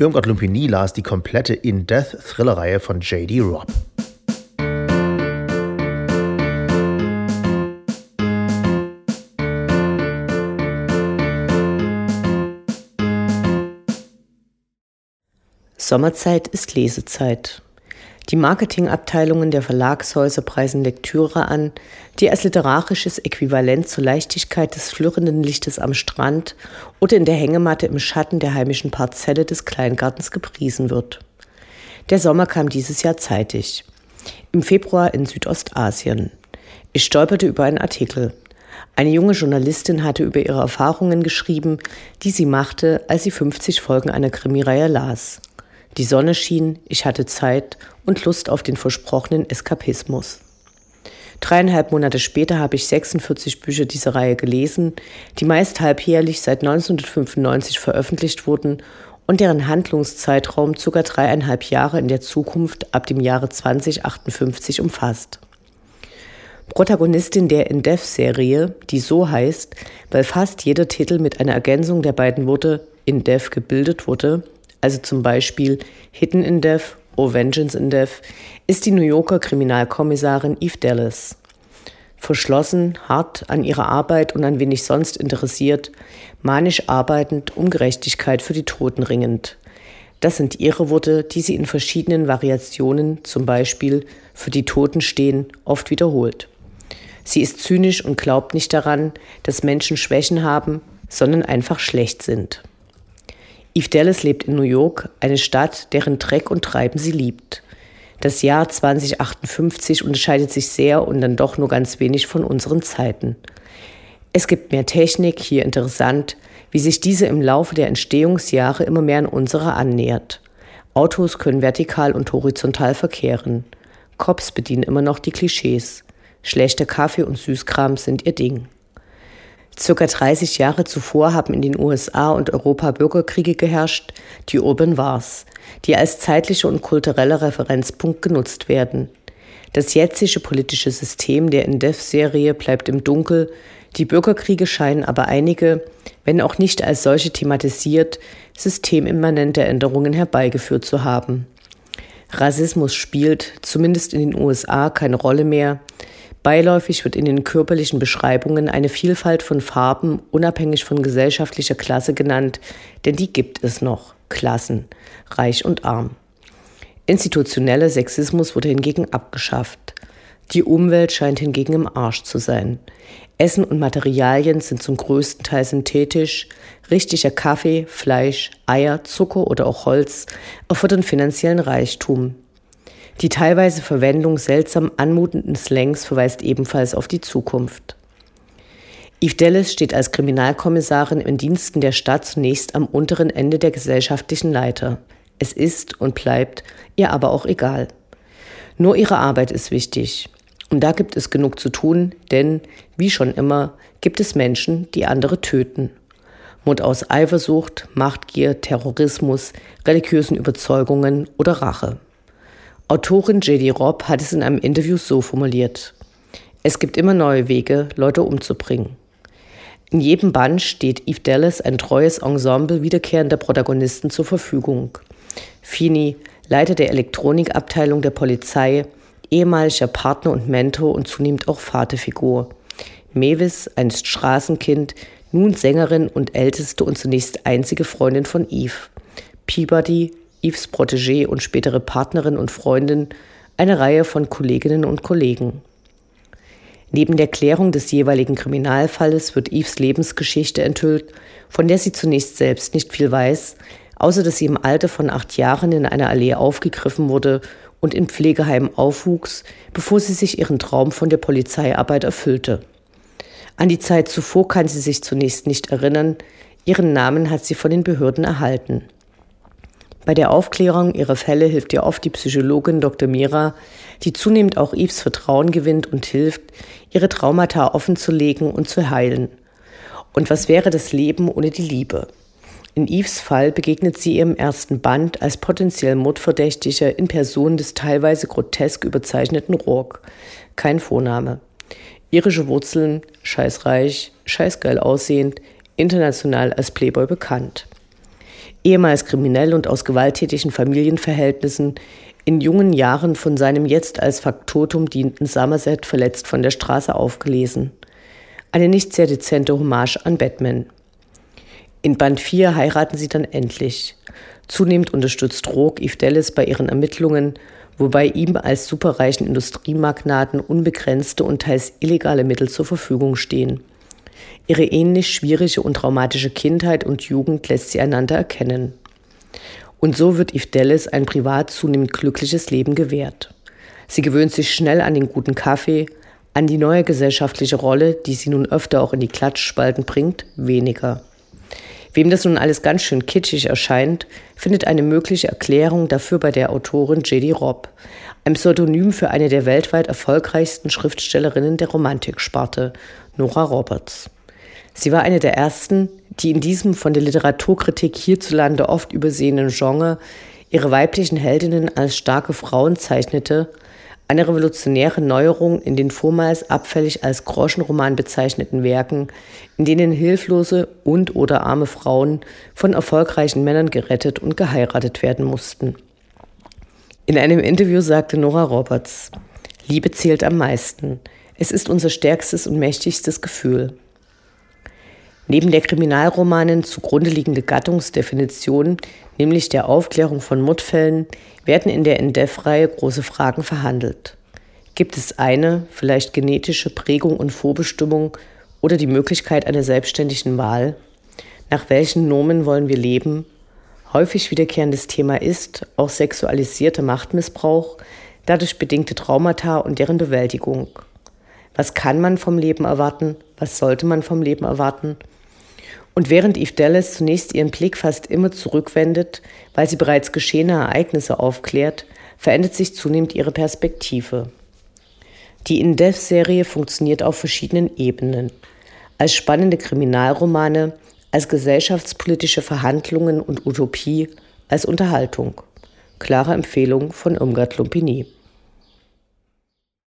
Irmgard Lumpini las die komplette In-Death-Thriller-Reihe von J.D. Robb. Sommerzeit ist Lesezeit. Die Marketingabteilungen der Verlagshäuser preisen Lektüre an, die als literarisches Äquivalent zur Leichtigkeit des flirrenden Lichtes am Strand oder in der Hängematte im Schatten der heimischen Parzelle des Kleingartens gepriesen wird. Der Sommer kam dieses Jahr zeitig. Im Februar in Südostasien. Ich stolperte über einen Artikel. Eine junge Journalistin hatte über ihre Erfahrungen geschrieben, die sie machte, als sie 50 Folgen einer Krimireihe las. Die Sonne schien, ich hatte Zeit und Lust auf den versprochenen Eskapismus. Dreieinhalb Monate später habe ich 46 Bücher dieser Reihe gelesen, die meist halbjährlich seit 1995 veröffentlicht wurden und deren Handlungszeitraum sogar dreieinhalb Jahre in der Zukunft ab dem Jahre 2058 umfasst. Protagonistin der In-Dev-Serie, die so heißt, weil fast jeder Titel mit einer Ergänzung der beiden Worte In-Dev gebildet wurde, also zum Beispiel Hidden in Death or Vengeance in Death, ist die New Yorker Kriminalkommissarin Eve Dallas. Verschlossen, hart an ihrer Arbeit und an wen ich sonst interessiert, manisch arbeitend, um Gerechtigkeit für die Toten ringend. Das sind ihre Worte, die sie in verschiedenen Variationen, zum Beispiel für die Toten stehen, oft wiederholt. Sie ist zynisch und glaubt nicht daran, dass Menschen Schwächen haben, sondern einfach schlecht sind. Eve Dallas lebt in New York, eine Stadt, deren Dreck und Treiben sie liebt. Das Jahr 2058 unterscheidet sich sehr und dann doch nur ganz wenig von unseren Zeiten. Es gibt mehr Technik, hier interessant, wie sich diese im Laufe der Entstehungsjahre immer mehr an unsere annähert. Autos können vertikal und horizontal verkehren. Cops bedienen immer noch die Klischees. Schlechter Kaffee und Süßkram sind ihr Ding. Circa 30 Jahre zuvor haben in den USA und Europa Bürgerkriege geherrscht, die Urban Wars, die als zeitlicher und kultureller Referenzpunkt genutzt werden. Das jetzige politische System der Indef-Serie bleibt im Dunkel, die Bürgerkriege scheinen aber einige, wenn auch nicht als solche thematisiert, systemimmanente Änderungen herbeigeführt zu haben. Rassismus spielt, zumindest in den USA, keine Rolle mehr, Beiläufig wird in den körperlichen Beschreibungen eine Vielfalt von Farben unabhängig von gesellschaftlicher Klasse genannt, denn die gibt es noch. Klassen, reich und arm. Institutioneller Sexismus wurde hingegen abgeschafft. Die Umwelt scheint hingegen im Arsch zu sein. Essen und Materialien sind zum größten Teil synthetisch. Richtiger Kaffee, Fleisch, Eier, Zucker oder auch Holz erfordern finanziellen Reichtum. Die teilweise Verwendung seltsam anmutenden Slangs verweist ebenfalls auf die Zukunft. Eve Dallas steht als Kriminalkommissarin in Diensten der Stadt zunächst am unteren Ende der gesellschaftlichen Leiter. Es ist und bleibt ihr aber auch egal. Nur ihre Arbeit ist wichtig. Und da gibt es genug zu tun, denn, wie schon immer, gibt es Menschen, die andere töten. Mord aus Eifersucht, Machtgier, Terrorismus, religiösen Überzeugungen oder Rache. Autorin J.D. Robb hat es in einem Interview so formuliert. Es gibt immer neue Wege, Leute umzubringen. In jedem Band steht Eve Dallas ein treues Ensemble wiederkehrender Protagonisten zur Verfügung. Fini, Leiter der Elektronikabteilung der Polizei, ehemaliger Partner und Mentor und zunehmend auch Vaterfigur. Mavis, einst Straßenkind, nun Sängerin und älteste und zunächst einzige Freundin von Eve. Peabody, Yves Protégé und spätere Partnerin und Freundin eine Reihe von Kolleginnen und Kollegen. Neben der Klärung des jeweiligen Kriminalfalles wird Yves Lebensgeschichte enthüllt, von der sie zunächst selbst nicht viel weiß, außer dass sie im Alter von acht Jahren in einer Allee aufgegriffen wurde und in Pflegeheimen aufwuchs, bevor sie sich ihren Traum von der Polizeiarbeit erfüllte. An die Zeit zuvor kann sie sich zunächst nicht erinnern, ihren Namen hat sie von den Behörden erhalten. Bei der Aufklärung ihrer Fälle hilft ihr oft die Psychologin Dr. Mira, die zunehmend auch Yves Vertrauen gewinnt und hilft, ihre Traumata offenzulegen und zu heilen. Und was wäre das Leben ohne die Liebe? In Yves Fall begegnet sie ihrem ersten Band als potenziell Mordverdächtiger in Person des teilweise grotesk überzeichneten Rourke. Kein Vorname. Irische Wurzeln, scheißreich, scheißgeil aussehend, international als Playboy bekannt. Ehemals kriminell und aus gewalttätigen Familienverhältnissen, in jungen Jahren von seinem jetzt als Faktotum dienenden Somerset verletzt von der Straße aufgelesen. Eine nicht sehr dezente Hommage an Batman. In Band 4 heiraten sie dann endlich. Zunehmend unterstützt Rogue Eve Dallas bei ihren Ermittlungen, wobei ihm als superreichen Industriemagnaten unbegrenzte und teils illegale Mittel zur Verfügung stehen. Ihre ähnlich schwierige und traumatische Kindheit und Jugend lässt sie einander erkennen. Und so wird Eve Dallas ein privat zunehmend glückliches Leben gewährt. Sie gewöhnt sich schnell an den guten Kaffee, an die neue gesellschaftliche Rolle, die sie nun öfter auch in die Klatschspalten bringt, weniger. Wem das nun alles ganz schön kitschig erscheint, findet eine mögliche Erklärung dafür bei der Autorin J.D. Robb, ein Pseudonym für eine der weltweit erfolgreichsten Schriftstellerinnen der Romantiksparte, Nora Roberts. Sie war eine der ersten, die in diesem von der Literaturkritik hierzulande oft übersehenen Genre ihre weiblichen Heldinnen als starke Frauen zeichnete eine revolutionäre Neuerung in den vormals abfällig als Groschenroman bezeichneten Werken, in denen hilflose und oder arme Frauen von erfolgreichen Männern gerettet und geheiratet werden mussten. In einem Interview sagte Nora Roberts, Liebe zählt am meisten. Es ist unser stärkstes und mächtigstes Gefühl. Neben der Kriminalromanen zugrunde liegende Gattungsdefinition, nämlich der Aufklärung von Mordfällen, werden in der Indef-Reihe große Fragen verhandelt. Gibt es eine, vielleicht genetische Prägung und Vorbestimmung oder die Möglichkeit einer selbstständigen Wahl? Nach welchen Nomen wollen wir leben? Häufig wiederkehrendes Thema ist auch sexualisierter Machtmissbrauch, dadurch bedingte Traumata und deren Bewältigung. Was kann man vom Leben erwarten? Was sollte man vom Leben erwarten? Und während Eve Dallas zunächst ihren Blick fast immer zurückwendet, weil sie bereits geschehene Ereignisse aufklärt, verändert sich zunehmend ihre Perspektive. Die In-Death-Serie funktioniert auf verschiedenen Ebenen. Als spannende Kriminalromane, als gesellschaftspolitische Verhandlungen und Utopie, als Unterhaltung. Klare Empfehlung von Irmgard Lumpini.